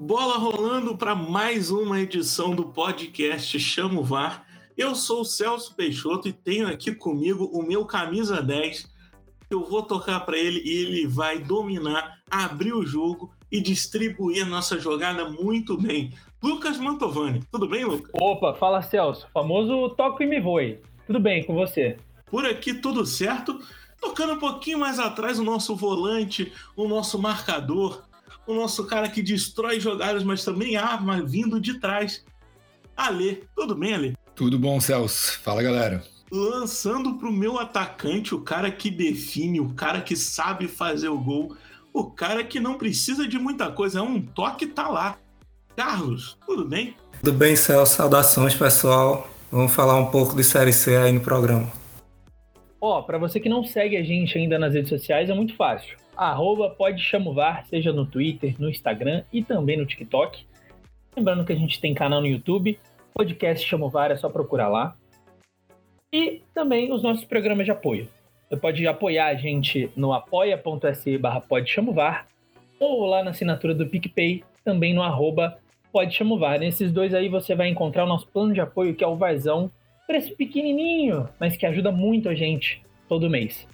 Bola rolando para mais uma edição do podcast Chamo o VAR. Eu sou o Celso Peixoto e tenho aqui comigo o meu camisa 10. Eu vou tocar para ele e ele vai dominar, abrir o jogo e distribuir a nossa jogada muito bem. Lucas Mantovani, tudo bem, Lucas? Opa, fala Celso, famoso toco e me voe. Tudo bem com você? Por aqui tudo certo. Tocando um pouquinho mais atrás o nosso volante, o nosso marcador, o nosso cara que destrói jogadas, mas também arma vindo de trás. Ale, tudo bem, Ale? Tudo bom, Celso. Fala, galera. Lançando pro meu atacante, o cara que define, o cara que sabe fazer o gol, o cara que não precisa de muita coisa, é um toque tá lá. Carlos, tudo bem? Tudo bem, Celso. Saudações, pessoal. Vamos falar um pouco de Série C aí no programa. Ó, oh, para você que não segue a gente ainda nas redes sociais, é muito fácil arroba pode seja no Twitter, no Instagram e também no TikTok. Lembrando que a gente tem canal no YouTube, podcast Chamovar, é só procurar lá. E também os nossos programas de apoio. Você pode apoiar a gente no apoia.se barra ou lá na assinatura do PicPay, também no arroba pode chamovar. Nesses dois aí você vai encontrar o nosso plano de apoio, que é o Varzão, preço pequenininho, mas que ajuda muito a gente todo mês.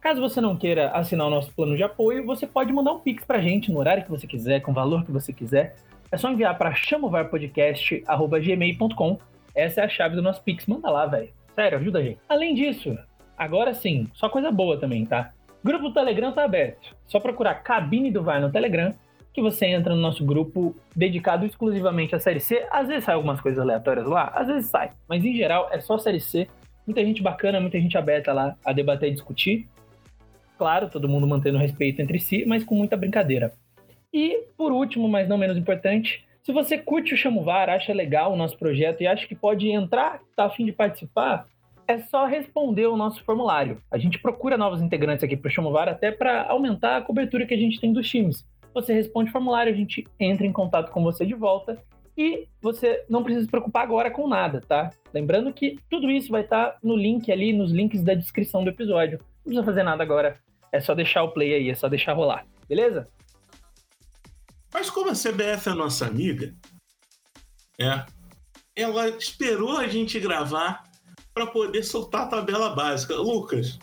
Caso você não queira assinar o nosso plano de apoio, você pode mandar um pix pra gente no horário que você quiser, com o valor que você quiser. É só enviar para chamovarpodcast@gmail.com. Essa é a chave do nosso pix. Manda lá, velho. Sério, ajuda a gente. Além disso, agora sim, só coisa boa também, tá? Grupo do Telegram tá aberto. Só procurar Cabine do Vai no Telegram que você entra no nosso grupo dedicado exclusivamente à Série C. Às vezes sai algumas coisas aleatórias lá, às vezes sai, mas em geral é só Série C. Muita gente bacana, muita gente aberta lá a debater e discutir claro, todo mundo mantendo respeito entre si, mas com muita brincadeira. E, por último, mas não menos importante, se você curte o Chamovar, acha legal o nosso projeto e acha que pode entrar, está a fim de participar, é só responder o nosso formulário. A gente procura novos integrantes aqui para o Chamovar até para aumentar a cobertura que a gente tem dos times. Você responde o formulário, a gente entra em contato com você de volta e você não precisa se preocupar agora com nada, tá? Lembrando que tudo isso vai estar tá no link ali, nos links da descrição do episódio. Não precisa fazer nada agora é só deixar o play aí, é só deixar rolar, beleza? Mas como a CBF é nossa amiga, é, ela esperou a gente gravar para poder soltar a tabela básica. Lucas,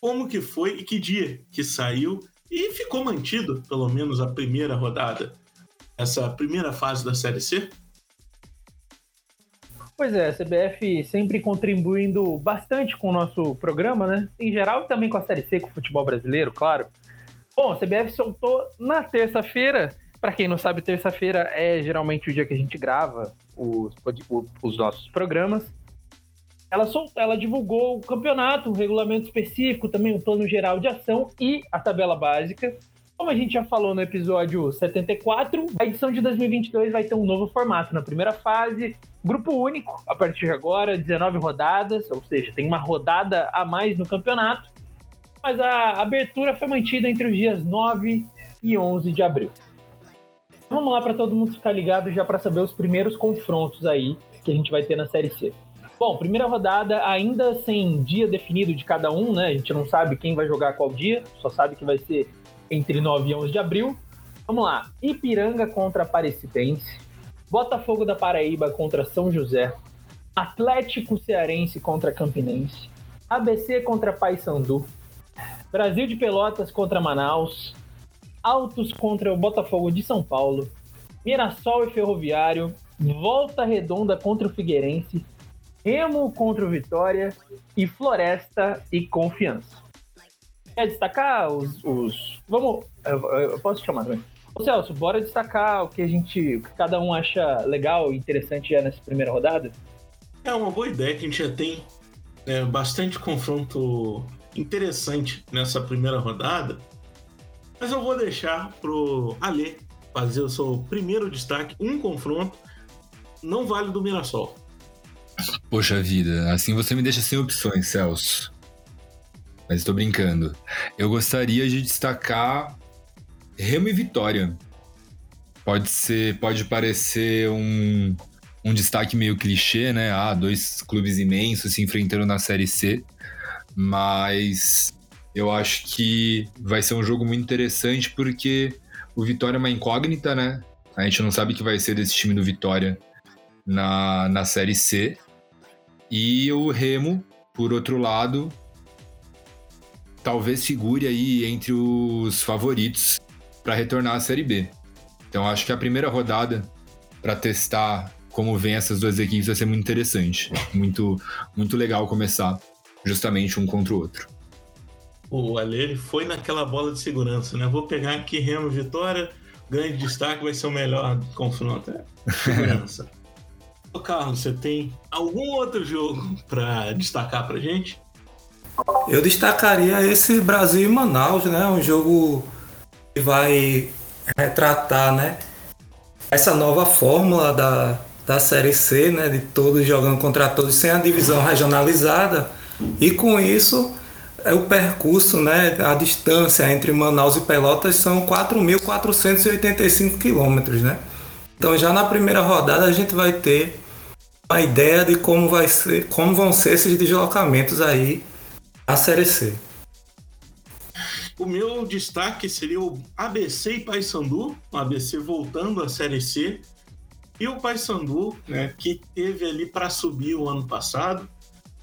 como que foi e que dia que saiu e ficou mantido, pelo menos, a primeira rodada, essa primeira fase da Série C? Pois é, a CBF sempre contribuindo bastante com o nosso programa, né? Em geral, e também com a Série C, com o futebol brasileiro, claro. Bom, a CBF soltou na terça-feira. Para quem não sabe, terça-feira é geralmente o dia que a gente grava os, os nossos programas. Ela, soltou, ela divulgou o campeonato, o regulamento específico, também o plano geral de ação e a tabela básica. Como a gente já falou no episódio 74, a edição de 2022 vai ter um novo formato. Na primeira fase, grupo único, a partir de agora, 19 rodadas, ou seja, tem uma rodada a mais no campeonato. Mas a abertura foi mantida entre os dias 9 e 11 de abril. Vamos lá para todo mundo ficar ligado já para saber os primeiros confrontos aí que a gente vai ter na Série C. Bom, primeira rodada ainda sem dia definido de cada um, né? A gente não sabe quem vai jogar qual dia, só sabe que vai ser entre 9 e 11 de abril. Vamos lá. Ipiranga contra Aparecidense. Botafogo da Paraíba contra São José. Atlético Cearense contra Campinense. ABC contra Paysandu. Brasil de Pelotas contra Manaus. Altos contra o Botafogo de São Paulo. Mirassol e Ferroviário. Volta Redonda contra o Figueirense. Remo contra o Vitória. E Floresta e Confiança quer destacar os. os... Vamos. Eu, eu, posso chamar também. Ô Celso, bora destacar o que a gente. O que cada um acha legal e interessante já nessa primeira rodada? É uma boa ideia que a gente já tem é, bastante confronto interessante nessa primeira rodada. Mas eu vou deixar pro Alê fazer o seu primeiro destaque, um confronto, não vale do Mirassol. Poxa vida, assim você me deixa sem opções, Celso mas estou brincando. Eu gostaria de destacar Remo e Vitória. Pode ser, pode parecer um, um destaque meio clichê, né? Ah, dois clubes imensos se enfrentando na Série C, mas eu acho que vai ser um jogo muito interessante porque o Vitória é uma incógnita, né? A gente não sabe o que vai ser desse time do Vitória na, na Série C. E o Remo, por outro lado, talvez figure aí entre os favoritos para retornar à Série B. Então acho que a primeira rodada para testar como vem essas duas equipes vai ser muito interessante. Muito, muito legal começar justamente um contra o outro. O Ale foi naquela bola de segurança, né? Vou pegar aqui Remo Vitória, grande destaque, vai ser o melhor confronto. É, segurança. Ô Carlos, você tem algum outro jogo para destacar pra gente? Eu destacaria esse Brasil e Manaus, né? Um jogo que vai retratar, né? Essa nova fórmula da, da Série C, né? De todos jogando contra todos sem a divisão regionalizada. E com isso, é o percurso, né? A distância entre Manaus e Pelotas são 4.485 quilômetros, né? Então já na primeira rodada a gente vai ter uma ideia de como vai ser, como vão ser esses deslocamentos aí à Série C. O meu destaque seria o ABC e Paysandu, o ABC voltando à Série C, e o Paysandu, né, que teve ali para subir o ano passado,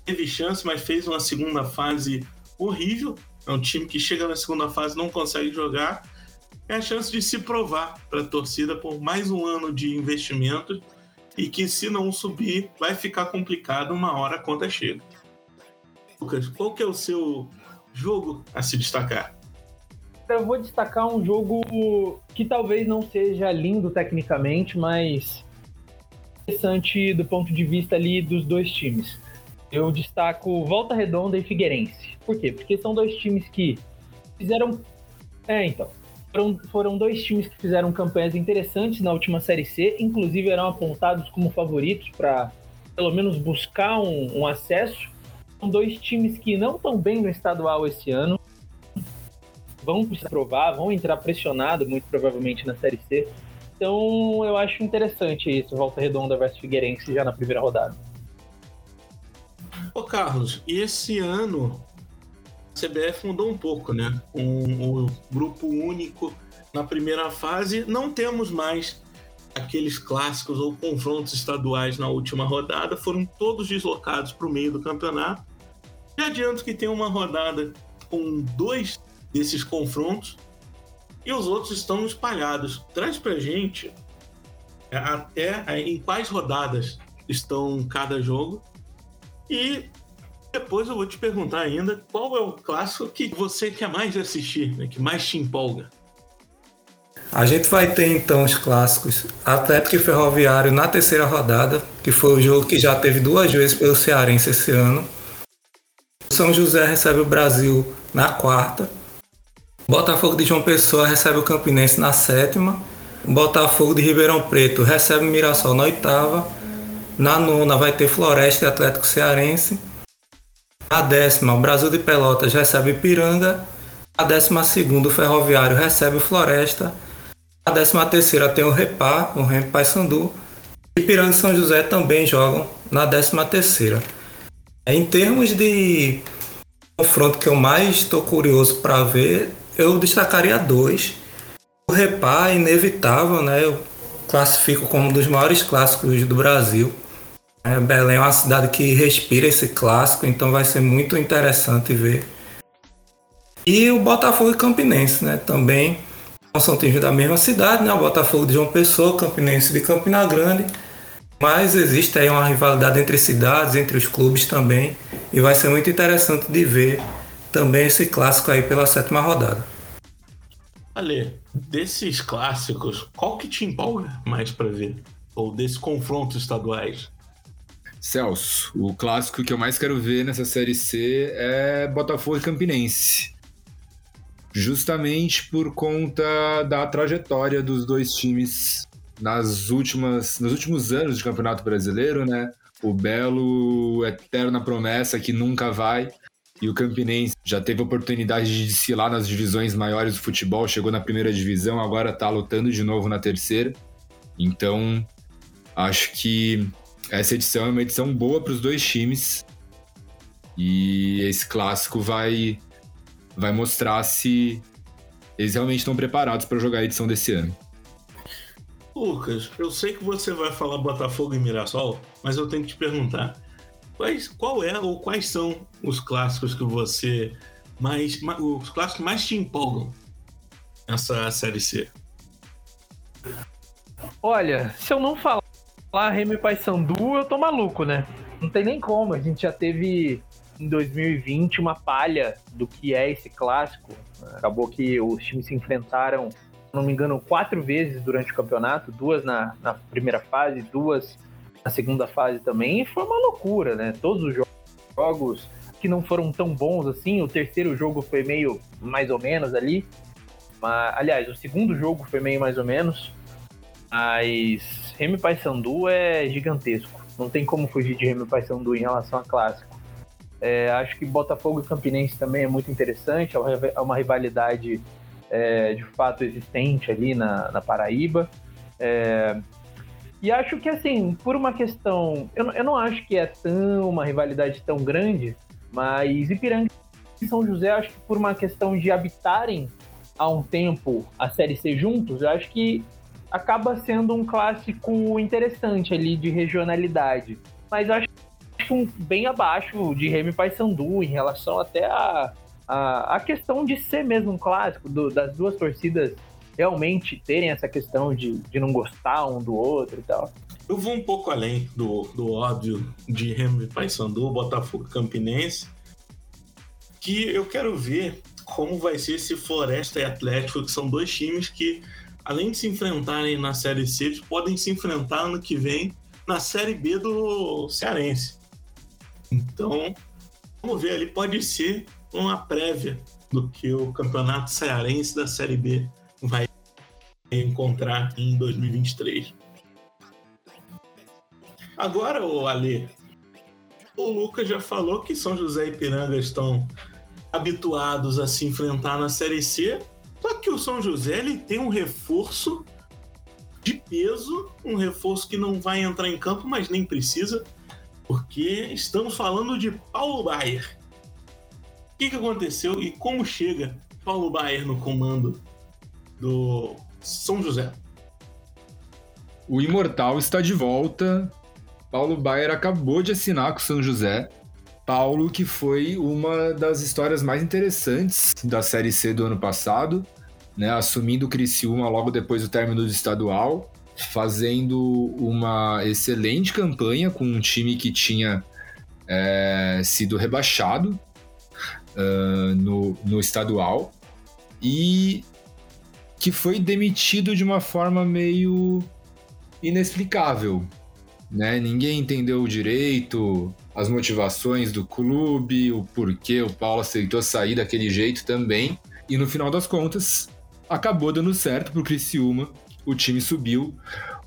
teve chance, mas fez uma segunda fase horrível. É um time que chega na segunda fase não consegue jogar. É a chance de se provar para a torcida por mais um ano de investimento e que se não subir vai ficar complicado uma hora a conta chega. Lucas, qual que é o seu jogo a se destacar? Eu vou destacar um jogo que talvez não seja lindo tecnicamente, mas interessante do ponto de vista ali dos dois times. Eu destaco Volta Redonda e Figueirense. Por quê? Porque são dois times que fizeram. É, então. Foram, foram dois times que fizeram campanhas interessantes na última Série C, inclusive eram apontados como favoritos para pelo menos buscar um, um acesso. São dois times que não estão bem no estadual esse ano, vão precisar provar, vão entrar pressionado muito provavelmente na Série C. Então eu acho interessante isso, Volta Redonda versus Figueirense já na primeira rodada. Ô Carlos, e esse ano CBF mudou um pouco, né? Um, um grupo único na primeira fase, não temos mais aqueles clássicos ou confrontos estaduais na última rodada, foram todos deslocados para o meio do campeonato. E adianto que tem uma rodada com dois desses confrontos e os outros estão espalhados. Traz para gente é, até é, em quais rodadas estão cada jogo e depois eu vou te perguntar ainda qual é o clássico que você quer mais assistir, né, que mais te empolga. A gente vai ter então os clássicos Atlético e Ferroviário na terceira rodada, que foi o jogo que já teve duas vezes pelo Cearense esse ano. São José recebe o Brasil na quarta. Botafogo de João Pessoa recebe o Campinense na sétima. Botafogo de Ribeirão Preto recebe o Mirassol na oitava. Na nona vai ter Floresta e Atlético Cearense. Na décima, o Brasil de Pelotas recebe Piranga. Na décima segunda, o Ferroviário recebe Floresta. Na décima terceira tem o Repá, o Remo Paysandu. E Piranga e São José também jogam na décima terceira. Em termos de confronto que eu mais estou curioso para ver, eu destacaria dois. O Repá é inevitável, né? Eu classifico como um dos maiores clássicos do Brasil. É, Belém é uma cidade que respira esse clássico, então vai ser muito interessante ver. E o Botafogo e Campinense, né? Também são times da mesma cidade, né? O Botafogo de João Pessoa, Campinense de Campina Grande. Mas existe aí uma rivalidade entre cidades, entre os clubes também. E vai ser muito interessante de ver também esse clássico aí pela sétima rodada. Ale, desses clássicos, qual que te empolga mais para ver? Ou desses confrontos estaduais? Celso, o clássico que eu mais quero ver nessa Série C é Botafogo e Campinense. Justamente por conta da trajetória dos dois times nas últimas, nos últimos anos de Campeonato Brasileiro, né? O Belo, eterna promessa que nunca vai. E o Campinense já teve a oportunidade de desfilar nas divisões maiores do futebol, chegou na primeira divisão, agora está lutando de novo na terceira. Então, acho que essa edição é uma edição boa para os dois times. E esse clássico vai vai mostrar se eles realmente estão preparados para jogar a edição desse ano. Lucas, eu sei que você vai falar Botafogo e Mirassol, mas eu tenho que te perguntar: quais, qual é ou quais são os clássicos que você mais. os clássicos mais te empolgam nessa Série C? Olha, se eu não falar Remy e Paysandu, eu tô maluco, né? Não tem nem como. A gente já teve em 2020 uma palha do que é esse clássico. Acabou que os times se enfrentaram, não me engano, quatro vezes durante o campeonato, duas na, na primeira fase, duas na segunda fase também, e foi uma loucura, né? Todos os jogos que não foram tão bons assim, o terceiro jogo foi meio mais ou menos ali. Mas, aliás, o segundo jogo foi meio mais ou menos. Mas Remy Paysandu é gigantesco. Não tem como fugir de Remy Paysandu em relação a clássico. É, acho que Botafogo e Campinense também é muito interessante, é uma rivalidade é, de fato existente ali na, na Paraíba. É, e acho que, assim, por uma questão. Eu, eu não acho que é tão uma rivalidade tão grande, mas Ipiranga e São José, acho que por uma questão de habitarem há um tempo a Série C juntos, eu acho que acaba sendo um clássico interessante ali de regionalidade. Mas acho bem abaixo de Remy Paysandu em relação até a, a, a questão de ser mesmo um clássico, do, das duas torcidas realmente terem essa questão de, de não gostar um do outro e tal. Eu vou um pouco além do, do óbvio de Remy Paysandu, Botafogo Campinense, que eu quero ver como vai ser esse Floresta e Atlético, que são dois times que, além de se enfrentarem na Série C, eles podem se enfrentar ano que vem na Série B do Cearense. Então, vamos ver ali, pode ser uma prévia do que o Campeonato Cearense da Série B vai encontrar em 2023. Agora, o Ale, o Lucas já falou que São José e Piranga estão habituados a se enfrentar na Série C, que o São José ele tem um reforço de peso, um reforço que não vai entrar em campo, mas nem precisa, porque estamos falando de Paulo Baier. O que, que aconteceu e como chega Paulo Baier no comando do São José? O Imortal está de volta. Paulo Baier acabou de assinar com o São José. Paulo, que foi uma das histórias mais interessantes da Série C do ano passado, né, assumindo o Criciúma logo depois do término do estadual fazendo uma excelente campanha com um time que tinha é, sido rebaixado uh, no, no estadual e que foi demitido de uma forma meio inexplicável. Né? Ninguém entendeu direito as motivações do clube, o porquê o Paulo aceitou sair daquele jeito também. E no final das contas, acabou dando certo para o Criciúma o time subiu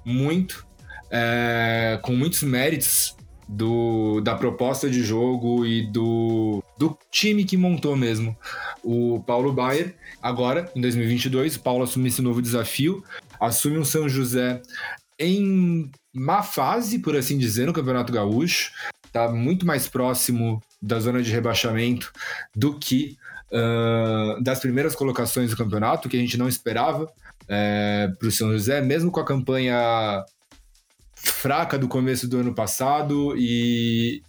muito, é, com muitos méritos do, da proposta de jogo e do, do time que montou mesmo o Paulo Baier. Agora, em 2022, o Paulo assume esse novo desafio, assume um São José em má fase, por assim dizer, no Campeonato Gaúcho. Está muito mais próximo da zona de rebaixamento do que uh, das primeiras colocações do campeonato, que a gente não esperava é, para o São José, mesmo com a campanha fraca do começo do ano passado e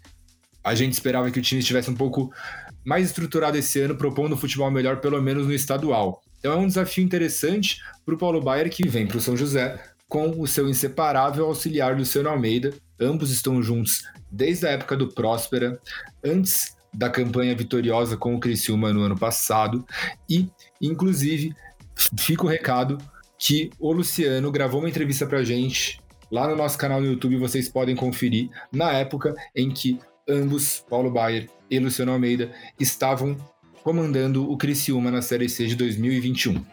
a gente esperava que o time estivesse um pouco mais estruturado esse ano, propondo um futebol melhor, pelo menos no estadual. Então é um desafio interessante para o Paulo Baier, que vem para o São José com o seu inseparável auxiliar Luciano Almeida. Ambos estão juntos desde a época do Próspera, antes da campanha vitoriosa com o Criciúma no ano passado e, inclusive, fica o recado que o Luciano gravou uma entrevista pra gente lá no nosso canal no YouTube, vocês podem conferir, na época em que ambos, Paulo Baier e Luciano Almeida, estavam comandando o Criciúma na Série C de 2021.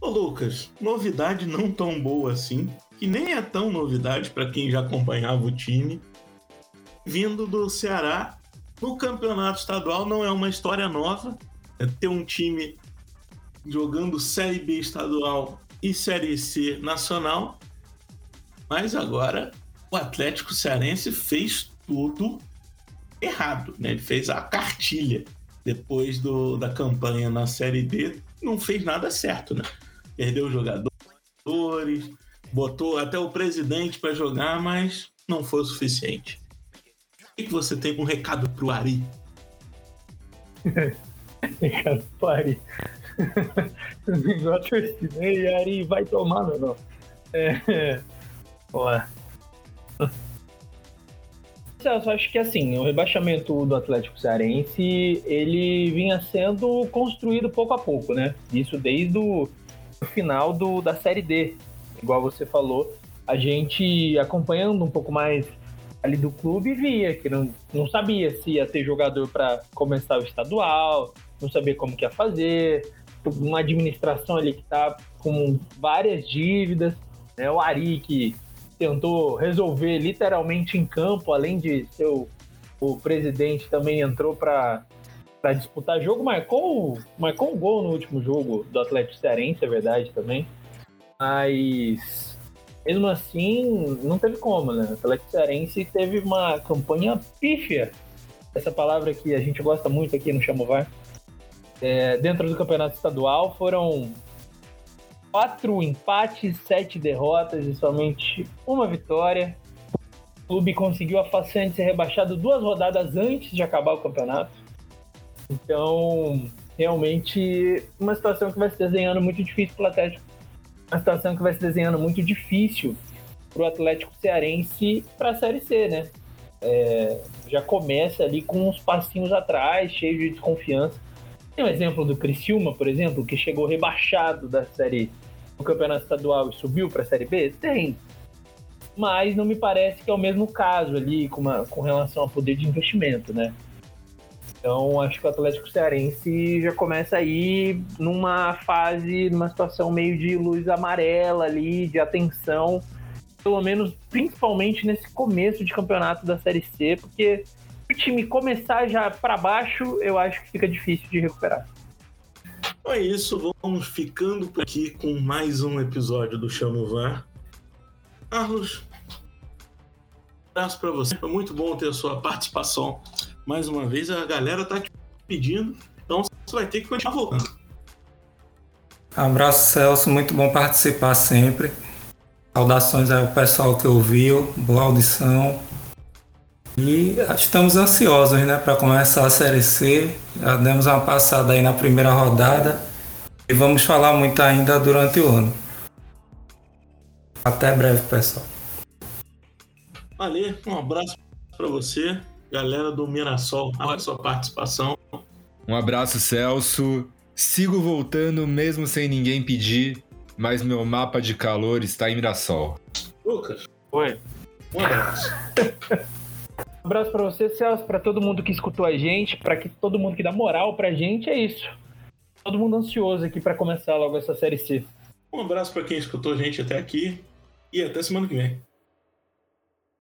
Ô Lucas, novidade não tão boa assim, que nem é tão novidade para quem já acompanhava o time, vindo do Ceará no campeonato estadual não é uma história nova. É ter um time jogando Série B estadual e Série C nacional. Mas agora o Atlético Cearense fez tudo errado, né? Ele fez a cartilha depois do, da campanha na Série B, não fez nada certo, né? Perdeu jogadores, botou até o presidente para jogar, mas não foi o suficiente. O que, que você tem um recado pro Ari? recado pro Ari. Igual a torcida. Ei, Ari, vai tomar, meu não. É. Boa. Celso, acho que assim, o rebaixamento do Atlético Cearense, ele vinha sendo construído pouco a pouco, né? Isso desde o final do, da Série D, igual você falou. A gente acompanhando um pouco mais ali do clube via que não, não sabia se ia ter jogador para começar o estadual, não sabia como que ia fazer, uma administração ali que tá com várias dívidas, né? O Ari que tentou resolver literalmente em campo, além de ser o, o presidente, também entrou para para disputar jogo, marcou, marcou um gol no último jogo do Atlético Cearense, é verdade também. Mas mesmo assim, não teve como, né? O Atlético Cearense teve uma campanha pífia. Essa palavra que a gente gosta muito aqui no Chamovar. É, dentro do campeonato estadual foram quatro empates, sete derrotas e somente uma vitória. O clube conseguiu a façanha de ser rebaixado duas rodadas antes de acabar o campeonato. Então, realmente, uma situação que vai se desenhando muito difícil para o Atlético. Uma situação que vai se desenhando muito difícil para o Atlético Cearense para a Série C, né? É, já começa ali com uns passinhos atrás, cheio de desconfiança. Tem um exemplo do Criciúma, por exemplo, que chegou rebaixado da Série do Campeonato Estadual e subiu para a Série B? Tem. Mas não me parece que é o mesmo caso ali com, uma, com relação ao poder de investimento, né? Então acho que o Atlético Cearense já começa aí numa fase, numa situação meio de luz amarela ali, de atenção, pelo menos principalmente nesse começo de campeonato da Série C, porque o time começar já para baixo, eu acho que fica difícil de recuperar. Então é isso, vamos ficando por aqui com mais um episódio do Chamo VAR. Carlos, um abraço para você. Foi muito bom ter a sua participação mais uma vez. A galera tá te pedindo, então você vai ter que continuar voltando. Abraço, Celso. Muito bom participar sempre. Saudações ao pessoal que ouviu. Boa audição. E estamos ansiosos né, para começar a Série C. Já demos uma passada aí na primeira rodada e vamos falar muito ainda durante o ano. Até breve, pessoal. Valeu, um abraço para você, galera do Mirassol. Olha a sua participação. Um abraço, Celso. Sigo voltando mesmo sem ninguém pedir, mas meu mapa de calor está em Mirassol. Lucas. Oi. Um abraço. Um abraço para você, Celso, para todo mundo que escutou a gente, para que todo mundo que dá moral pra gente, é isso. Todo mundo ansioso aqui para começar logo essa série C. Um abraço para quem escutou a gente até aqui e até semana que vem.